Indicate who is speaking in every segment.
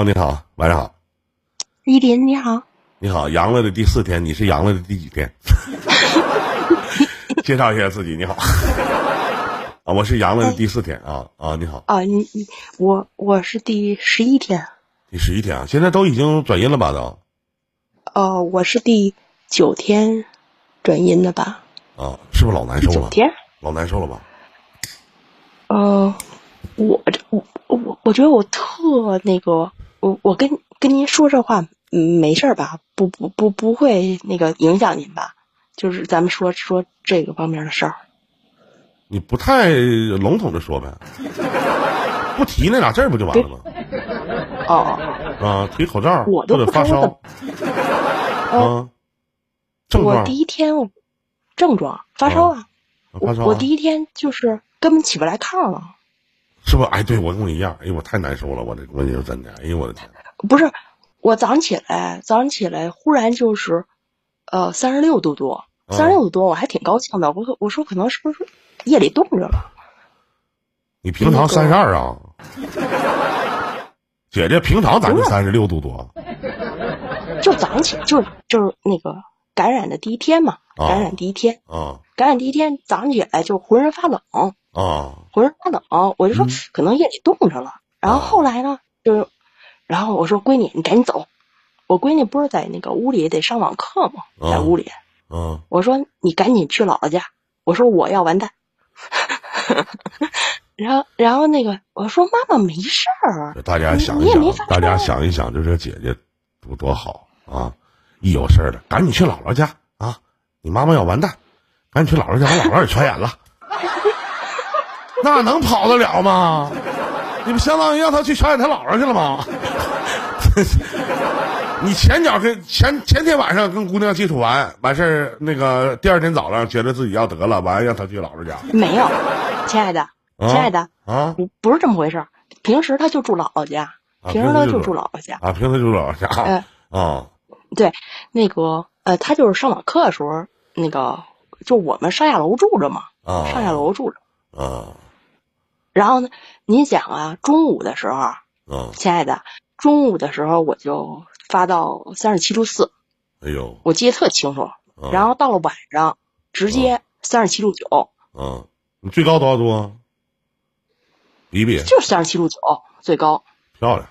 Speaker 1: 哦，你好，晚上好。
Speaker 2: 依林，你好。
Speaker 1: 你好，阳了的第四天，你是阳了的第几天？介绍一下自己。你好。啊，我是阳了的第四天啊啊，你好。
Speaker 2: 啊，你你我我是第十一天。
Speaker 1: 第十一天啊，现在都已经转阴了吧？都。
Speaker 2: 哦，我是第九天转阴的吧？
Speaker 1: 啊，是不是老难受了？
Speaker 2: 九天。
Speaker 1: 老难受了吧？
Speaker 2: 呃，我这我我我觉得我特那个，我我跟跟您说这话，嗯，没事儿吧？不不不不会那个影响您吧？就是咱们说说这个方面的事儿。
Speaker 1: 你不太笼统的说呗，不提那俩字不就完了吗？
Speaker 2: 哦
Speaker 1: 啊，提口罩
Speaker 2: 我
Speaker 1: 都不发烧。啊，症
Speaker 2: 状。我第一天症状发烧啊，
Speaker 1: 发烧。
Speaker 2: 我第一天就是根本起不来炕了。
Speaker 1: 是不？哎，对我跟我一样。哎呦，我太难受了，我这我你说真的。哎呦，我的天！
Speaker 2: 不是，我早上起来，早上起来忽然就是，呃，三十六度多，三十六度多，我还挺高兴的。我我说可能是不是夜里冻着了？
Speaker 1: 你平常三十二啊？姐姐平常咱就三十六度多。
Speaker 2: 就早上起来，就就是那个感染的第一天嘛，感染第一天，
Speaker 1: 啊，
Speaker 2: 感染第一天早上起来就浑身发冷，
Speaker 1: 啊，
Speaker 2: 浑身发冷，我就说可能夜里冻着了。然后后来呢，就，然后我说闺女，你赶紧走。我闺女不是在那个屋里得上网课吗？在屋里，
Speaker 1: 嗯，
Speaker 2: 我说你赶紧去姥姥家。我说我要完蛋。然后，然后那个我说妈妈没事儿。
Speaker 1: 大家想一想，大家想一想，就这姐姐多多好。啊，一有事儿了，赶紧去姥姥家啊！你妈妈要完蛋，赶紧去姥姥家，把姥姥也传染了，那能跑得了吗？你不相当于让他去传染他姥姥去了吗？你前脚跟前前天晚上跟姑娘接触完完事儿，那个第二天早上觉得自己要得了，完让他去姥姥家。
Speaker 2: 没有，亲爱的，亲爱的
Speaker 1: 啊，
Speaker 2: 不不是这么回事。平时他就住姥姥家，平时他就住姥姥家
Speaker 1: 啊，平时住姥姥家啊。
Speaker 2: 对，那个呃，他就是上网课的时候，那个就我们上下楼住着嘛，上下楼住着。
Speaker 1: 啊。
Speaker 2: 然后呢，您想啊，中午的时候，
Speaker 1: 嗯，
Speaker 2: 亲爱的，中午的时候我就发到三十七度四，
Speaker 1: 哎呦，
Speaker 2: 我记得特清楚。然后到了晚上，直接三十七度九。
Speaker 1: 嗯，你最高多少度啊？比比。
Speaker 2: 就是三十七度九，最高。
Speaker 1: 漂亮。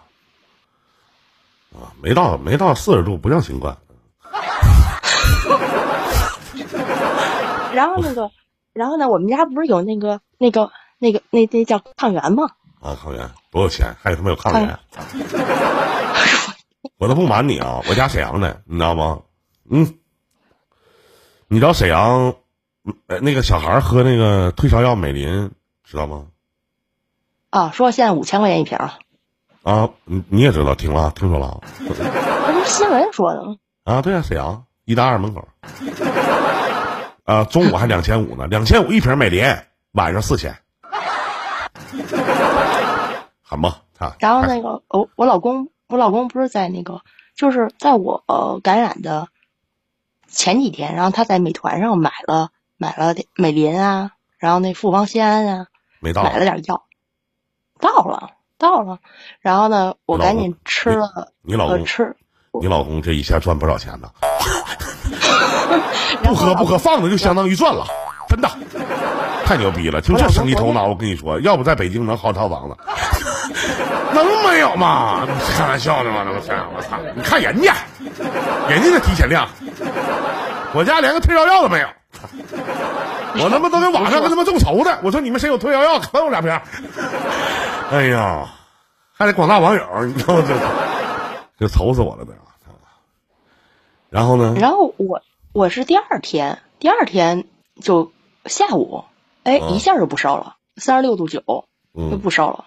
Speaker 1: 啊，没到没到四十度不叫新冠。
Speaker 2: 然后那个，然后呢，我们家不是有那个那个那个那那叫抗原吗？
Speaker 1: 啊，抗原多少钱？还有他妈有抗原？我都不瞒你啊，我家沈阳的，你知道吗？嗯，你知道沈阳，那个小孩喝那个退烧药美林，知道吗？
Speaker 2: 啊，说现在五千块钱一瓶。
Speaker 1: 啊，你你也知道，听了听说了，
Speaker 2: 那不是新闻说的吗？
Speaker 1: 啊，对啊，沈阳一大二门口，啊，中午还两千五呢，两千五一瓶美林，晚上四千，狠吧？啊，
Speaker 2: 然后那个，我我老公，我老公不是在那个，就是在我感染的前几天，然后他在美团上买了买了美林啊，然后那复方酰胺啊，
Speaker 1: 没到，
Speaker 2: 买了点药，到了。到了，然后呢，我赶紧吃了。
Speaker 1: 你老公
Speaker 2: 吃，
Speaker 1: 你老公这一下赚不少钱呢。不喝不喝，放着就相当于赚了，真的，太牛逼了！就这生意头脑，我跟你说，要不在北京能好套房子，能没有吗？开玩笑呢吗？那不是，我操！你看人家，人家的提前量，我家连个退烧药都没有。我他妈都在网上跟他们众筹的，我说你们谁有退烧药，分我两瓶。哎呀，还得广大网友，你知道吗？这就愁死我了，都。然后呢？
Speaker 2: 然后我我是第二天，第二天就下午，哎，一下就不烧了，三十六度九，就不烧了。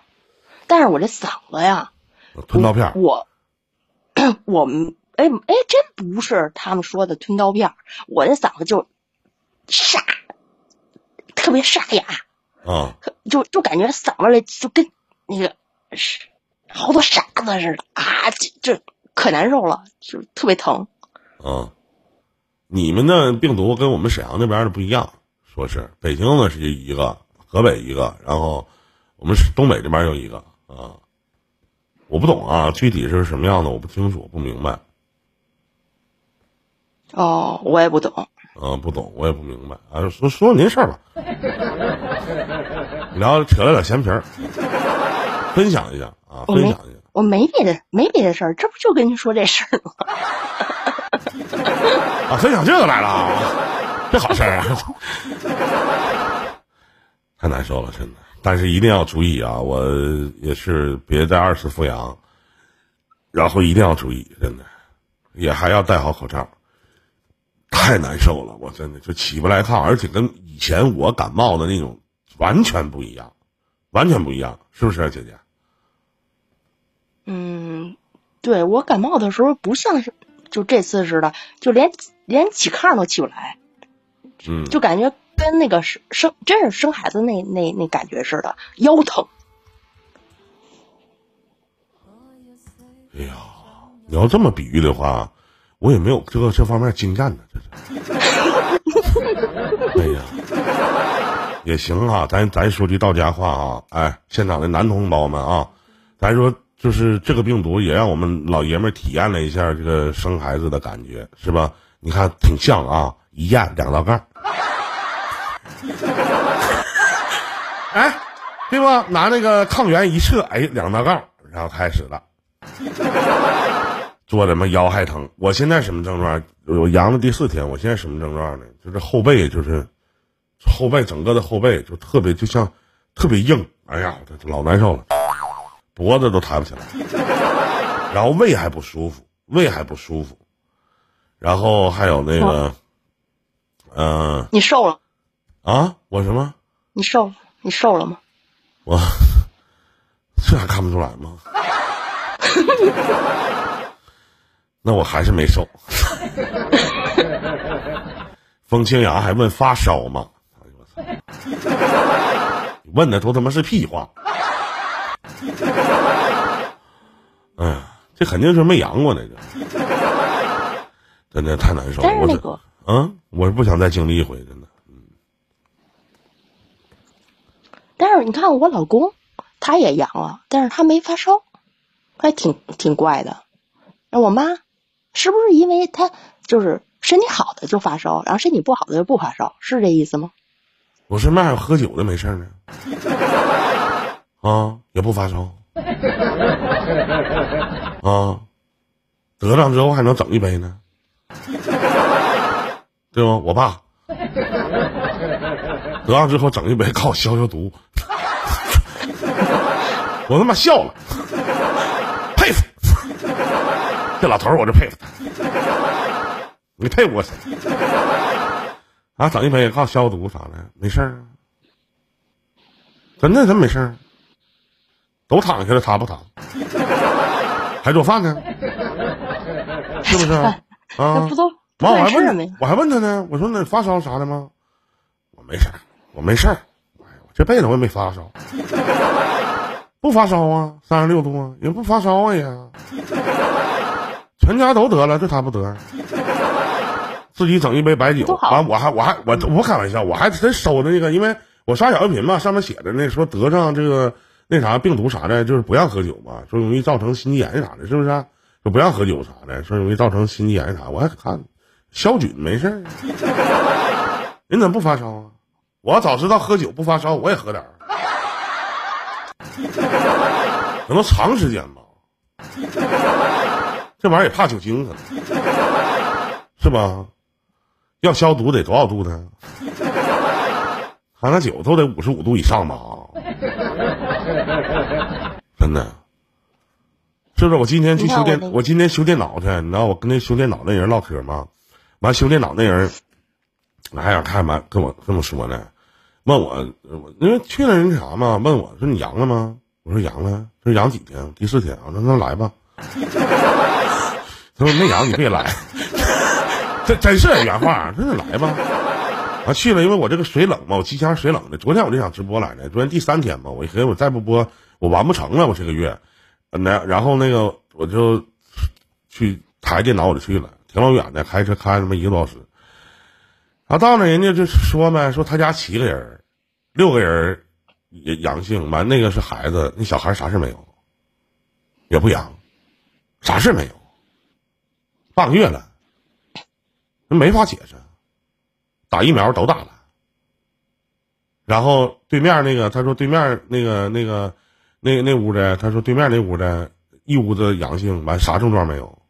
Speaker 2: 但是我这嗓子呀，
Speaker 1: 吞刀片。
Speaker 2: 我我们哎哎，真不是他们说的吞刀片，我这嗓子就沙，特别沙哑。
Speaker 1: 啊，
Speaker 2: 就就感觉嗓子里就跟。那个是好多沙子似的啊，这这可难受了，就特别疼。
Speaker 1: 啊，你们那病毒跟我们沈阳那边的不一样，说是北京呢是一个，河北一个，然后我们东北这边有一个啊。我不懂啊，具体是什么样的我不清楚，不明白。
Speaker 2: 哦，我也不懂。
Speaker 1: 嗯，不懂，我也不明白。啊，说说您事儿吧，聊扯了点闲皮儿，分享一下啊，分享一下。
Speaker 2: 我没别的，没别的事儿，这不就跟您说这事儿吗？
Speaker 1: 啊，分享这个来了啊，这好事儿啊，太难受了，真的。但是一定要注意啊，我也是别再二次复阳，然后一定要注意，真的，也还要戴好口罩。太难受了，我真的就起不来炕，而且跟以前我感冒的那种完全不一样，完全不一样，是不是，姐姐？
Speaker 2: 嗯，对我感冒的时候不像是就这次似的，就连连起炕都起不来，
Speaker 1: 嗯，
Speaker 2: 就感觉跟那个生生真是生孩子那那那感觉似的，腰疼。
Speaker 1: 哎呀，你要这么比喻的话。我也没有这个这方面经验呢，这是。哎呀，也行啊，咱咱说句到家话啊，哎，现场的男同胞们啊，咱说就是这个病毒也让我们老爷们体验了一下这个生孩子的感觉，是吧？你看挺像啊，一验两道杠。哎，对吧？拿那个抗原一测，哎，两道杠，然后开始了。做的嘛腰还疼，我现在什么症状？我阳了第四天，我现在什么症状呢？就是后背，就是后背整个的后背就特别就像特别硬，哎呀，这老难受了，脖子都抬不起来，然后胃还不舒服，胃还不舒服，然后还有那个，嗯，
Speaker 2: 你瘦了
Speaker 1: 啊？我什么？
Speaker 2: 你瘦？你瘦了吗？
Speaker 1: 我这还看不出来吗？那我还是没瘦。风清扬还问发烧吗？问的都他妈是屁话。哎呀，这肯定是没阳过那个，真的太难受了。我
Speaker 2: 这，
Speaker 1: 嗯，我是不想再经历一回，真的。嗯。
Speaker 2: 但是你看我老公，他也阳了，但是他没发烧，还挺挺怪的。那我妈。是不是因为他就是身体好的就发烧，然后身体不好的就不发烧，是这意思吗？
Speaker 1: 我身边还有喝酒的没事呢，啊，也不发烧，啊，得上之后还能整一杯呢，对吗？我爸 得上之后整一杯，靠消消毒，我他妈笑了。佩服这老头儿，我就佩服他。你佩服我谁？啊，整一杯靠消毒啥的，没事儿。真的真没事儿，都躺下了，他不躺，还做饭呢，是不是？啊，
Speaker 2: 不都
Speaker 1: 完我还问，我还问他呢，我说那发烧啥的吗？我没事儿，我没事儿，我这辈子我也没发烧，不发烧啊，三十六度啊，也不发烧啊也。全家都得了，就他不得。自己整一杯白酒，完我还我还我不开玩笑，我还真收的那个，因为我刷小视频嘛，上面写的那说得上这个那啥病毒啥的，就是不让喝酒嘛，说容易造成心肌炎啥的，是不是？说不让喝酒啥的，说容易造成心肌炎啥，我还看消菌没事儿。人怎么不发烧啊？我要早知道喝酒不发烧，我也喝点儿，可能长时间吧。这玩意儿也怕酒精啊，是吧？要消毒得多少度呢？喝那酒都得五十五度以上吧？真的，是不是？我今天去修电，我今天修电脑去，你知道我跟那修电脑那人唠嗑吗？完修电脑那人，还想看嘛？跟我这么说呢，问我，我因为去了人啥嘛？问我说你阳了吗？我说阳了，说阳几天？第四天啊，那那来吧。他说：“没阳，你别来。这真是原话，真是来吧。啊，去了，因为我这个水冷嘛，我机箱水冷的。昨天我就想直播来着，昨天第三天嘛，我一合计我再不播，我完不成了。我这个月，那然后那个我就去抬电脑，我就去了，挺老远的，开车开他妈一个多小时。然后到那，人家就说呗，说他家七个人，六个人也阳性，完那个是孩子，那小孩啥事没有。”也不阳，啥事没有，半个月了，那没法解释，打疫苗都打了。然后对面那个他说对面那个那个那那屋的他说对面那屋的一屋子阳性，完啥症状没有，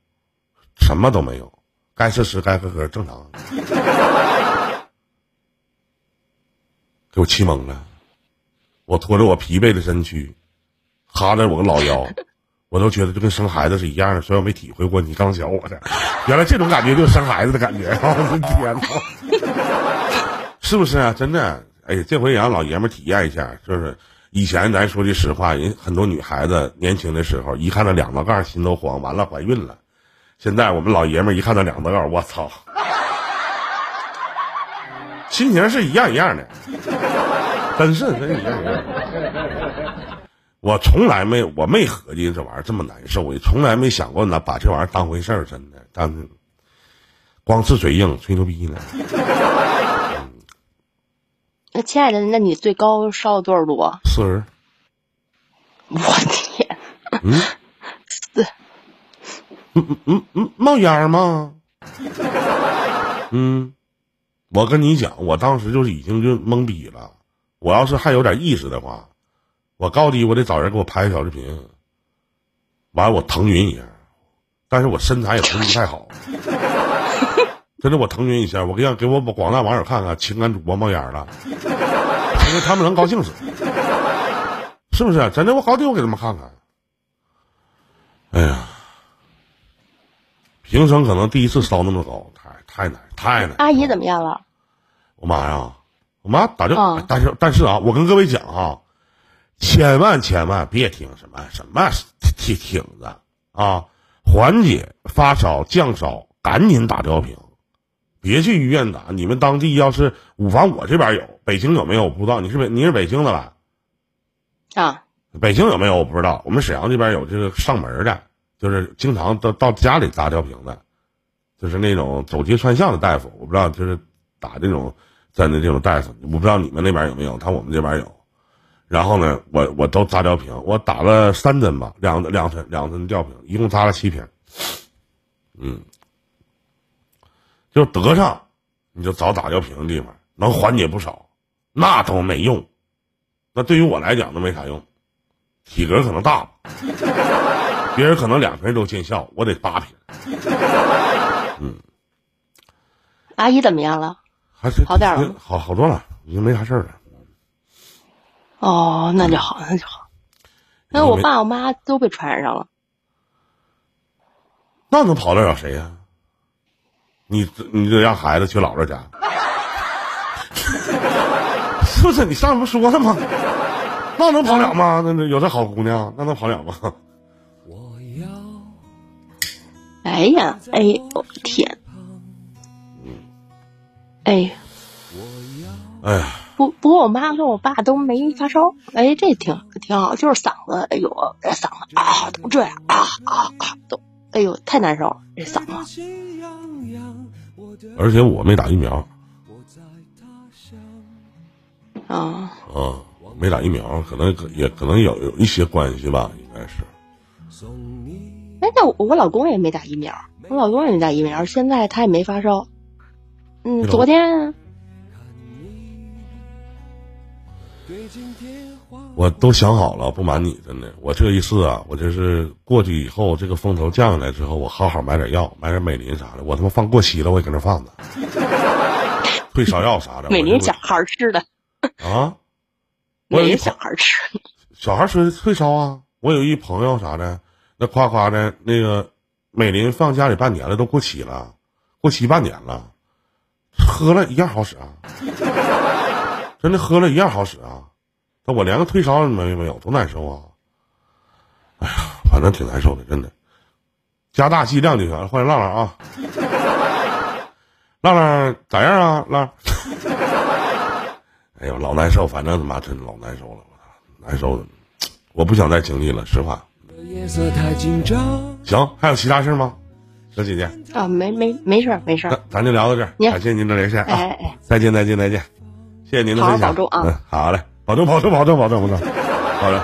Speaker 1: 什么都没有，该吃吃该喝喝正常，给我气懵了。我拖着我疲惫的身躯，哈着我个老腰，我都觉得就跟生孩子是一样的。虽然我没体会过你刚教我的，原来这种感觉就是生孩子的感觉啊。我的天哪，是不是啊？真的，哎，这回也让老爷们体验一下，就是以前咱说句实话，人很多女孩子年轻的时候一看到两道杠心都慌，完了怀孕了。现在我们老爷们一看到两道杠，我操，心情是一样一样的。真是真一样。我从来没，我没合计这玩意儿这么难受，也从来没想过拿把这玩意儿当回事儿，真的。但是光吃嘴硬，吹牛逼呢。
Speaker 2: 那亲爱的，那你最高烧多少度？
Speaker 1: 四十。
Speaker 2: 我天！嗯。
Speaker 1: 嗯嗯嗯嗯，冒烟吗？嗯。我跟你讲，我当时就是已经就懵逼了。我要是还有点意识的话，我高低我得找人给我拍个小视频，完了我腾云一下，但是我身材也不是太好，真的我腾云一下，我给让给我广大网友看看，情感主播冒烟了，因为他们能高兴死，是不是？真的我高低我给他们看看，哎呀，平生可能第一次烧那么高，太太难太难。
Speaker 2: 阿姨怎么样了？
Speaker 1: 我妈呀！我妈打电话，但是但是啊，我跟各位讲啊，千万千万别听什么什么挺挺着啊，缓解发烧降烧，赶紧打吊瓶，别去医院打。你们当地要是五房，我这边有，北京有没有我不知道。你是北你是北京的吧？
Speaker 2: 啊，
Speaker 1: 北京有没有我不知道。我们沈阳这边有这个上门的，就是经常到到家里砸吊瓶的，就是那种走街串巷的大夫，我不知道就是打这种。在那这种大夫，我不知道你们那边有没有，他我们这边有。然后呢，我我都扎吊瓶，我打了三针吧，两两针两针吊瓶，一共扎了七瓶。嗯，就得上，你就找打吊瓶的地方，能缓解不少。那都没用，那对于我来讲都没啥用，体格可能大吧，别人可能两瓶都见效，我得八瓶。嗯，
Speaker 2: 阿姨怎么样了？
Speaker 1: 还是
Speaker 2: 好点了，
Speaker 1: 好好多了，已经没啥事儿了。
Speaker 2: 哦，那就好，那就好。那我爸我妈都被传染上了，
Speaker 1: 那能跑得了谁呀？你你得让孩子去姥姥家，是不是？你上次不说了吗？那能跑了吗？那那有这好姑娘，那能跑了吗？
Speaker 2: 哎呀，哎呦天！哎，
Speaker 1: 哎呀，
Speaker 2: 不不过我妈跟我爸都没发烧，哎，这挺挺好，就是嗓子，哎呦，这嗓子啊都这样啊啊啊都，哎呦太难受了，这嗓子。
Speaker 1: 而且我没打疫苗。
Speaker 2: 啊。
Speaker 1: 啊，没打疫苗，可能也可能有有一些关系吧，应该是。
Speaker 2: 哎，那我我老公也没打疫苗，我老公也没打疫苗，现在他也没发烧。嗯，昨天
Speaker 1: 我都想好了，不瞒你，真的，我这一次啊，我就是过去以后，这个风头降下来之后，我好好买点药，买点美林啥的，我他妈放过期了，我也搁那放着，退烧药啥的。
Speaker 2: 美林小孩吃的
Speaker 1: 啊？
Speaker 2: 美林小孩吃，
Speaker 1: 小孩吃退烧啊？我有一朋友啥的，那夸夸的，那个美林放家里半年了，都过期了，过期半年了。喝了一样好使啊，真的喝了一样好使啊，那我连个退烧没没有，多难受啊！哎呀，反正挺难受的，真的。加大剂量就行了。欢迎浪浪啊，浪浪咋样啊？浪，哎呦，老难受，反正他妈真老难受了，我操，难受的，我不想再经历了，实话。行，还有其他事吗？小姐姐。
Speaker 2: 啊，没没没事没事，
Speaker 1: 咱就聊到这儿，感谢您的连线
Speaker 2: 啊，哎哎，
Speaker 1: 再见再见再见，谢谢您的分享，
Speaker 2: 保重啊，
Speaker 1: 嗯，好嘞，保重保重保重保重保重，好嘞。